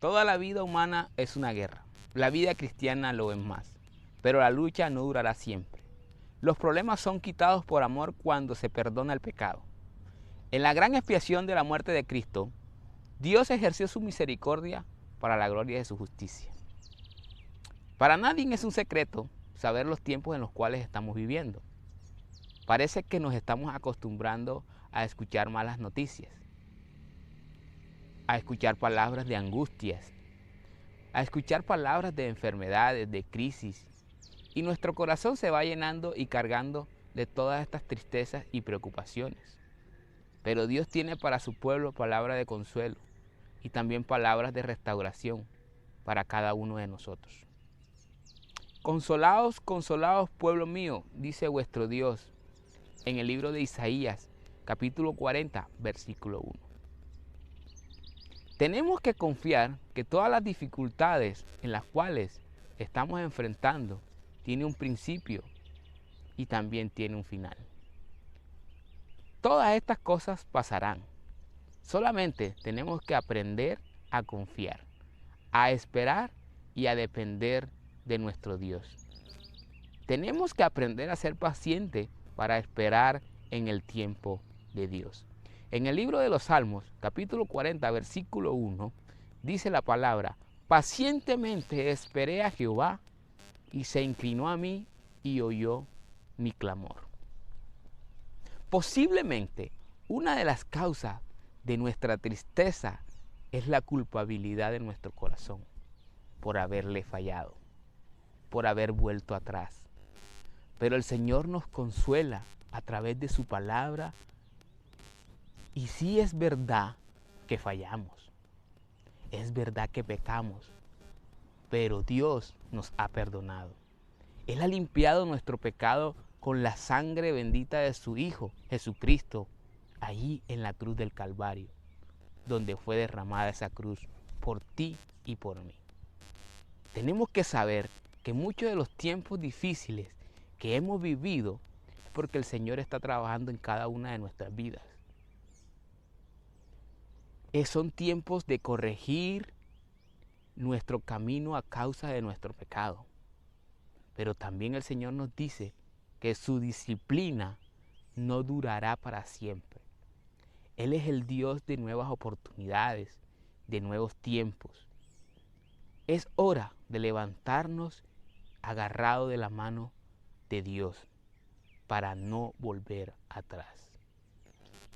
la vida humana es una guerra. La vida cristiana lo es más. Pero la lucha no durará siempre. Los problemas son quitados por amor cuando se perdona el pecado. En la gran expiación de la muerte de Cristo, Dios ejerció su misericordia para la gloria de su justicia. Para nadie es un secreto saber los tiempos en los cuales estamos viviendo. Parece que nos estamos acostumbrando a escuchar malas noticias, a escuchar palabras de angustias, a escuchar palabras de enfermedades, de crisis, y nuestro corazón se va llenando y cargando de todas estas tristezas y preocupaciones. Pero Dios tiene para su pueblo palabra de consuelo y también palabras de restauración para cada uno de nosotros. Consolaos, consolaos, pueblo mío, dice vuestro Dios en el libro de Isaías, capítulo 40, versículo 1. Tenemos que confiar que todas las dificultades en las cuales estamos enfrentando tiene un principio y también tiene un final. Todas estas cosas pasarán. Solamente tenemos que aprender a confiar, a esperar y a depender de nuestro Dios. Tenemos que aprender a ser pacientes para esperar en el tiempo de Dios. En el libro de los Salmos, capítulo 40, versículo 1, dice la palabra, pacientemente esperé a Jehová y se inclinó a mí y oyó mi clamor. Posiblemente una de las causas de nuestra tristeza es la culpabilidad de nuestro corazón por haberle fallado por haber vuelto atrás. Pero el Señor nos consuela a través de su palabra y sí es verdad que fallamos, es verdad que pecamos, pero Dios nos ha perdonado. Él ha limpiado nuestro pecado con la sangre bendita de su Hijo, Jesucristo, allí en la cruz del Calvario, donde fue derramada esa cruz por ti y por mí. Tenemos que saber que muchos de los tiempos difíciles que hemos vivido es porque el Señor está trabajando en cada una de nuestras vidas. Son tiempos de corregir nuestro camino a causa de nuestro pecado. Pero también el Señor nos dice que su disciplina no durará para siempre. Él es el Dios de nuevas oportunidades, de nuevos tiempos. Es hora de levantarnos agarrado de la mano de Dios para no volver atrás.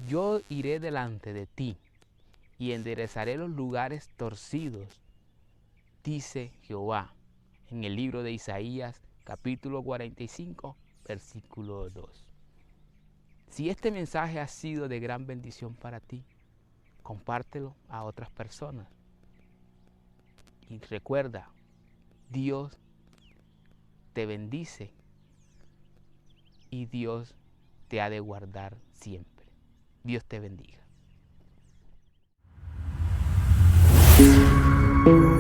Yo iré delante de ti y enderezaré los lugares torcidos, dice Jehová en el libro de Isaías capítulo 45 versículo 2. Si este mensaje ha sido de gran bendición para ti, compártelo a otras personas. Y recuerda, Dios te bendice y Dios te ha de guardar siempre. Dios te bendiga. Thank you.